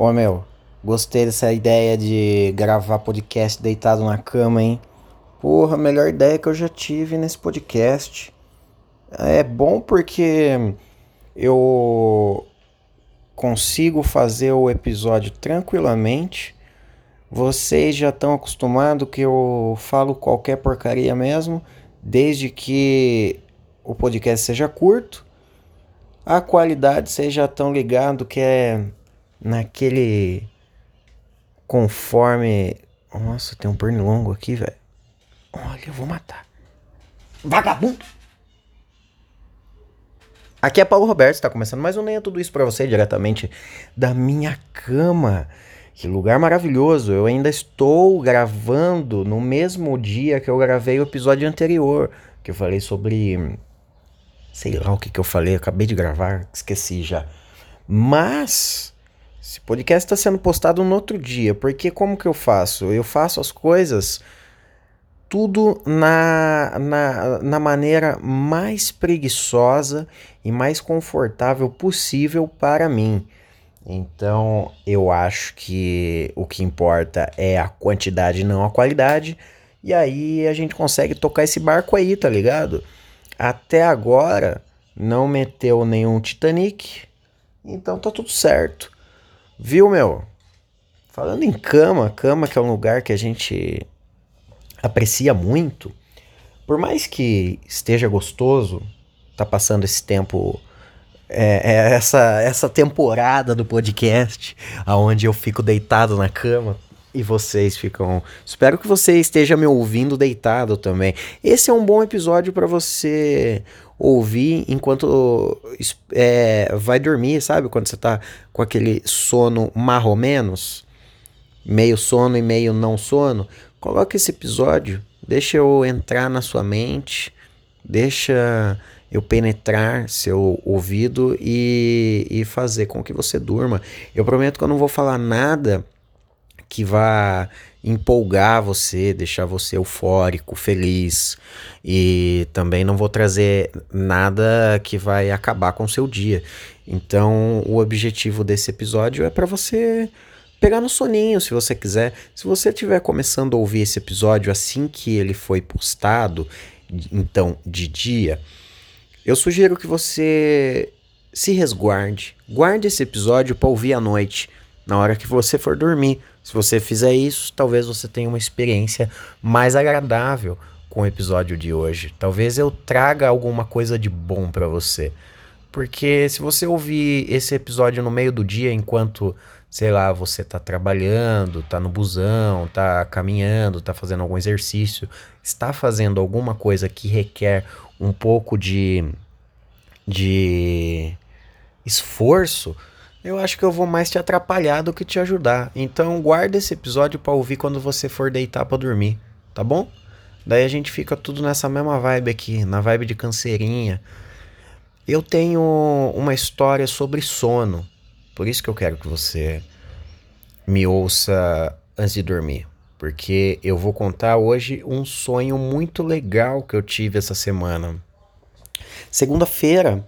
Ô meu, gostei dessa ideia de gravar podcast deitado na cama, hein? Porra, melhor ideia que eu já tive nesse podcast. É bom porque eu consigo fazer o episódio tranquilamente. Vocês já estão acostumados que eu falo qualquer porcaria mesmo, desde que o podcast seja curto. A qualidade vocês já estão ligados que é naquele conforme. Nossa, tem um pernilongo aqui, velho. Olha, eu vou matar. Vagabundo! Aqui é Paulo Roberto, está começando mais um Nem é Tudo Isso para você, diretamente da minha cama. Que lugar maravilhoso! Eu ainda estou gravando no mesmo dia que eu gravei o episódio anterior, que eu falei sobre. Sei lá o que, que eu falei, acabei de gravar, esqueci já. Mas esse podcast está sendo postado no outro dia, porque como que eu faço? Eu faço as coisas tudo na, na, na maneira mais preguiçosa e mais confortável possível para mim. Então eu acho que o que importa é a quantidade, não a qualidade. E aí a gente consegue tocar esse barco aí, tá ligado? Até agora não meteu nenhum Titanic, então tá tudo certo. Viu, meu? Falando em cama, cama que é um lugar que a gente aprecia muito. Por mais que esteja gostoso, tá passando esse tempo é, é essa, essa temporada do podcast, aonde eu fico deitado na cama e vocês ficam. Espero que você esteja me ouvindo deitado também. Esse é um bom episódio para você ouvir enquanto é, vai dormir, sabe? Quando você tá com aquele sono marro menos, meio sono e meio não sono. Coloque esse episódio, deixa eu entrar na sua mente, deixa eu penetrar seu ouvido e, e fazer com que você durma. Eu prometo que eu não vou falar nada que vá empolgar você, deixar você eufórico, feliz. E também não vou trazer nada que vai acabar com o seu dia. Então, o objetivo desse episódio é para você pegar no soninho, se você quiser. Se você estiver começando a ouvir esse episódio assim que ele foi postado, então de dia, eu sugiro que você se resguarde. Guarde esse episódio para ouvir à noite, na hora que você for dormir. Se você fizer isso, talvez você tenha uma experiência mais agradável com o episódio de hoje. Talvez eu traga alguma coisa de bom para você. Porque se você ouvir esse episódio no meio do dia, enquanto, sei lá, você tá trabalhando, tá no busão, tá caminhando, tá fazendo algum exercício, está fazendo alguma coisa que requer um pouco de, de esforço, eu acho que eu vou mais te atrapalhar do que te ajudar. Então guarda esse episódio para ouvir quando você for deitar para dormir, tá bom? Daí a gente fica tudo nessa mesma vibe aqui, na vibe de cancerinha. Eu tenho uma história sobre sono, por isso que eu quero que você me ouça antes de dormir, porque eu vou contar hoje um sonho muito legal que eu tive essa semana. Segunda-feira,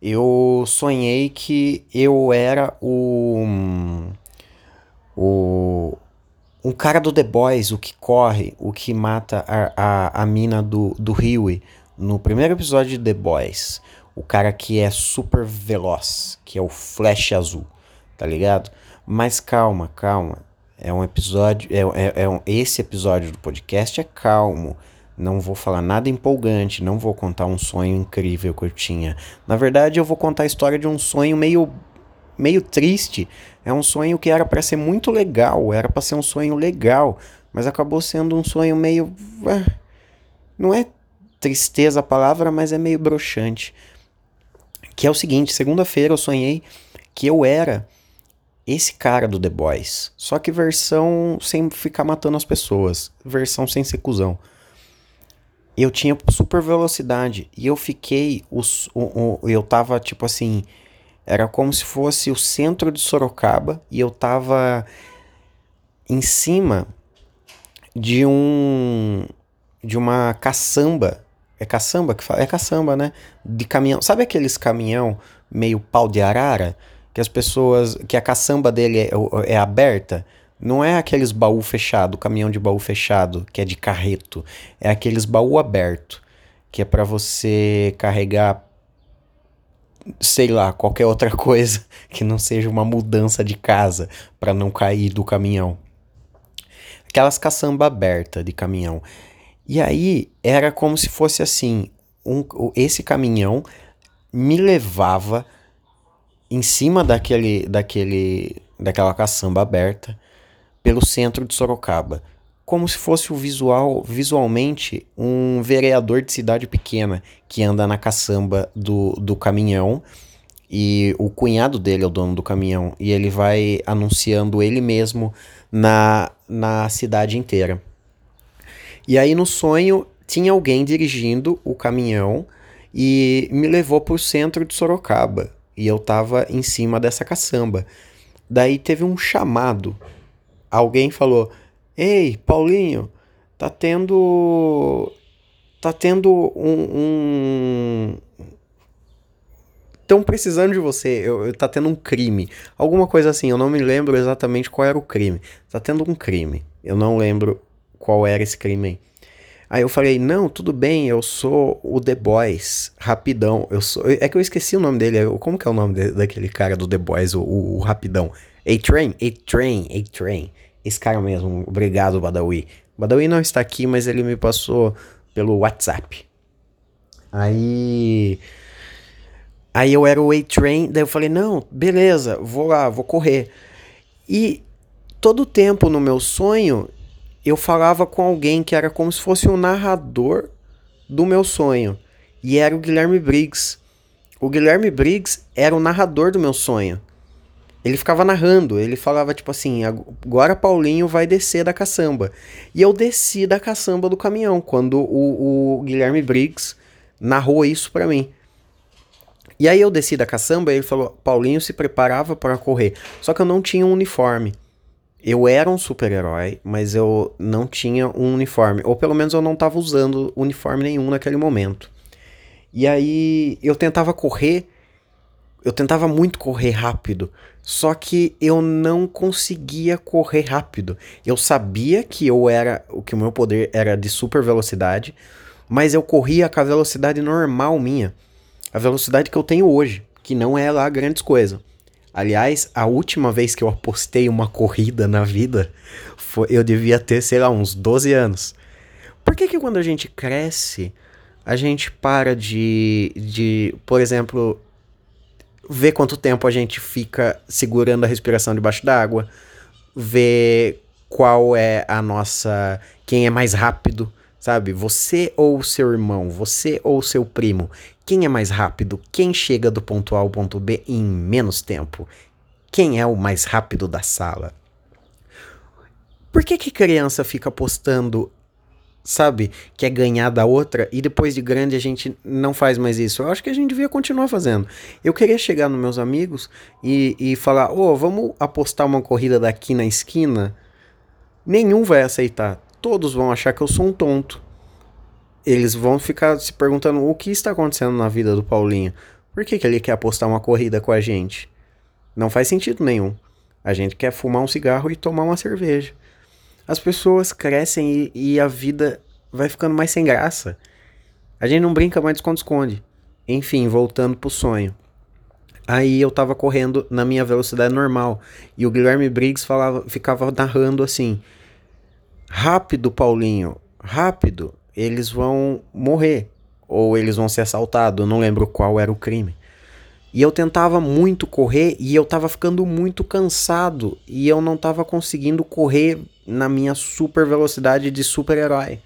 eu sonhei que eu era o. O. Um cara do The Boys, o que corre, o que mata a, a, a mina do, do Huey no primeiro episódio de The Boys. O cara que é super veloz, que é o Flash Azul, tá ligado? Mas calma, calma. É um episódio. É, é, é um, esse episódio do podcast é calmo. Não vou falar nada empolgante, não vou contar um sonho incrível que eu tinha. Na verdade, eu vou contar a história de um sonho meio meio triste. É um sonho que era para ser muito legal, era para ser um sonho legal, mas acabou sendo um sonho meio não é tristeza a palavra, mas é meio broxante. Que é o seguinte, segunda-feira eu sonhei que eu era esse cara do The Boys, só que versão sem ficar matando as pessoas, versão sem ser cuzão eu tinha super velocidade e eu fiquei os, o, o, eu tava tipo assim era como se fosse o centro de Sorocaba e eu tava em cima de um de uma caçamba. É caçamba que fala? É caçamba né? De caminhão. Sabe aqueles caminhão meio pau de arara? Que as pessoas, que a caçamba dele é, é aberta, não é aqueles baú fechado, caminhão de baú fechado, que é de carreto, é aqueles baú aberto, que é para você carregar sei lá, qualquer outra coisa que não seja uma mudança de casa para não cair do caminhão. Aquelas caçamba aberta de caminhão. E aí era como se fosse assim, um, esse caminhão me levava em cima daquele, daquele, daquela caçamba aberta pelo centro de Sorocaba, como se fosse o visual, visualmente um vereador de cidade pequena que anda na caçamba do, do caminhão e o cunhado dele é o dono do caminhão e ele vai anunciando ele mesmo na, na cidade inteira. E aí no sonho tinha alguém dirigindo o caminhão e me levou para o centro de Sorocaba e eu tava em cima dessa caçamba. Daí teve um chamado. Alguém falou: "Ei, Paulinho, tá tendo tá tendo um, um... Estão precisando de você. Eu, eu, tá tendo um crime. Alguma coisa assim. Eu não me lembro exatamente qual era o crime. Tá tendo um crime. Eu não lembro qual era esse crime aí. Aí eu falei, não, tudo bem, eu sou o The Boys, rapidão. Eu sou. É que eu esqueci o nome dele. Como que é o nome de, daquele cara do The Boys, o, o, o rapidão? A-Train? A-Train, A-Train. Esse cara mesmo. Obrigado, Badawi. Badawi não está aqui, mas ele me passou pelo WhatsApp. Aí. Aí eu era o A-Train, daí eu falei, não, beleza, vou lá, vou correr. E todo tempo no meu sonho eu falava com alguém que era como se fosse o narrador do meu sonho. E era o Guilherme Briggs. O Guilherme Briggs era o narrador do meu sonho. Ele ficava narrando, ele falava tipo assim: agora Paulinho vai descer da caçamba. E eu desci da caçamba do caminhão quando o, o Guilherme Briggs narrou isso para mim. E aí eu desci da caçamba e ele falou: Paulinho se preparava para correr. Só que eu não tinha um uniforme eu era um super-herói, mas eu não tinha um uniforme. Ou pelo menos eu não estava usando uniforme nenhum naquele momento. E aí eu tentava correr, eu tentava muito correr rápido, só que eu não conseguia correr rápido. Eu sabia que eu era, que o meu poder era de super velocidade, mas eu corria com a velocidade normal minha, a velocidade que eu tenho hoje, que não é lá grandes coisas. Aliás, a última vez que eu apostei uma corrida na vida, foi, eu devia ter, sei lá, uns 12 anos. Por que que quando a gente cresce, a gente para de, de, por exemplo, ver quanto tempo a gente fica segurando a respiração debaixo d'água, ver qual é a nossa, quem é mais rápido, sabe? Você ou seu irmão, você ou seu primo, quem é mais rápido? Quem chega do ponto A ao ponto B em menos tempo? Quem é o mais rápido da sala? Por que que criança fica postando, sabe, que é ganhar da outra e depois de grande a gente não faz mais isso? Eu acho que a gente devia continuar fazendo. Eu queria chegar nos meus amigos e, e falar, ô, oh, vamos apostar uma corrida daqui na esquina? Nenhum vai aceitar. Todos vão achar que eu sou um tonto eles vão ficar se perguntando o que está acontecendo na vida do Paulinho. Por que, que ele quer apostar uma corrida com a gente? Não faz sentido nenhum. A gente quer fumar um cigarro e tomar uma cerveja. As pessoas crescem e, e a vida vai ficando mais sem graça. A gente não brinca mais de esconde-esconde. Enfim, voltando pro sonho. Aí eu tava correndo na minha velocidade normal. E o Guilherme Briggs falava, ficava narrando assim: Rápido, Paulinho, rápido eles vão morrer ou eles vão ser assaltados, não lembro qual era o crime. E eu tentava muito correr e eu tava ficando muito cansado e eu não tava conseguindo correr na minha super velocidade de super-herói.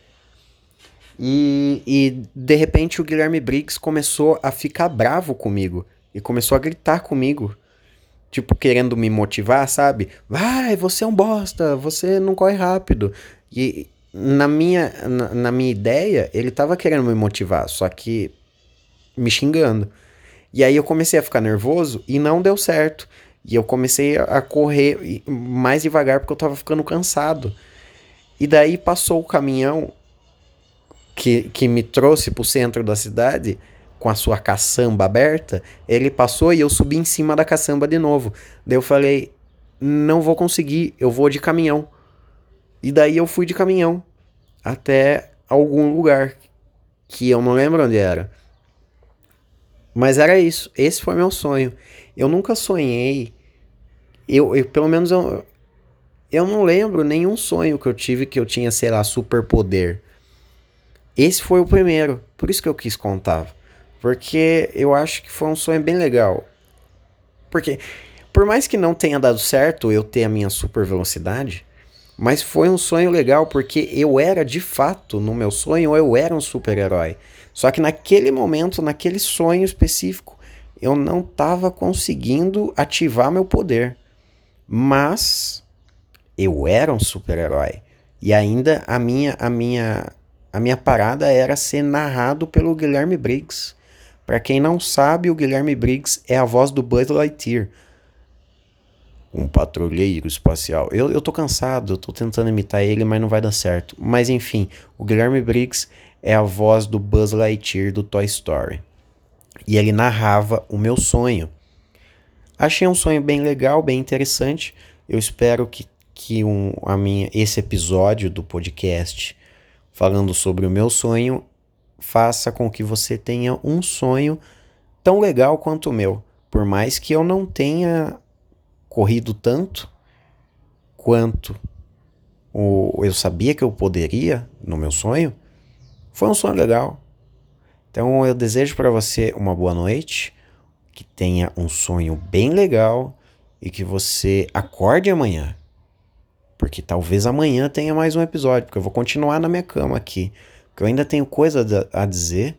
E, e de repente o Guilherme Briggs começou a ficar bravo comigo e começou a gritar comigo, tipo querendo me motivar, sabe? Vai, você é um bosta, você não corre rápido. E, na minha, na, na, minha ideia, ele tava querendo me motivar, só que me xingando. E aí eu comecei a ficar nervoso e não deu certo. E eu comecei a correr mais devagar porque eu tava ficando cansado. E daí passou o caminhão que, que me trouxe pro centro da cidade com a sua caçamba aberta, ele passou e eu subi em cima da caçamba de novo. Daí eu falei, não vou conseguir, eu vou de caminhão. E daí eu fui de caminhão até algum lugar que eu não lembro onde era. Mas era isso, esse foi meu sonho. Eu nunca sonhei, eu, eu pelo menos eu, eu não lembro nenhum sonho que eu tive que eu tinha, sei lá, superpoder. Esse foi o primeiro, por isso que eu quis contar. Porque eu acho que foi um sonho bem legal. Porque, por mais que não tenha dado certo eu ter a minha super velocidade, mas foi um sonho legal porque eu era de fato, no meu sonho, eu era um super-herói. Só que naquele momento, naquele sonho específico, eu não estava conseguindo ativar meu poder. Mas eu era um super-herói. E ainda a minha, a minha, a minha parada era ser narrado pelo Guilherme Briggs. Para quem não sabe, o Guilherme Briggs é a voz do Buzz Lightyear. Um patrulheiro espacial. Eu, eu tô cansado, eu tô tentando imitar ele, mas não vai dar certo. Mas enfim, o Guilherme Briggs é a voz do Buzz Lightyear do Toy Story. E ele narrava o meu sonho. Achei um sonho bem legal, bem interessante. Eu espero que, que um, a minha, esse episódio do podcast falando sobre o meu sonho faça com que você tenha um sonho tão legal quanto o meu. Por mais que eu não tenha corrido tanto quanto o, eu sabia que eu poderia no meu sonho, foi um sonho legal. Então eu desejo para você uma boa noite, que tenha um sonho bem legal e que você acorde amanhã. Porque talvez amanhã tenha mais um episódio, porque eu vou continuar na minha cama aqui que eu ainda tenho coisa a dizer.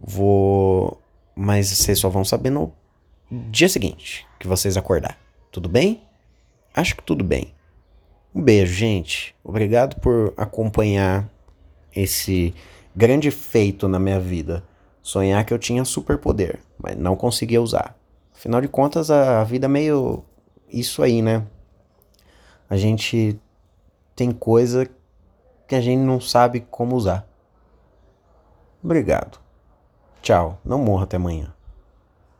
Vou. Mas vocês só vão saber no dia seguinte que vocês acordar. Tudo bem? Acho que tudo bem. Um beijo, gente. Obrigado por acompanhar esse grande feito na minha vida. Sonhar que eu tinha superpoder, mas não conseguia usar. Afinal de contas, a vida é meio isso aí, né? A gente tem coisa que a gente não sabe como usar. Obrigado. Tchau. Não morra até amanhã.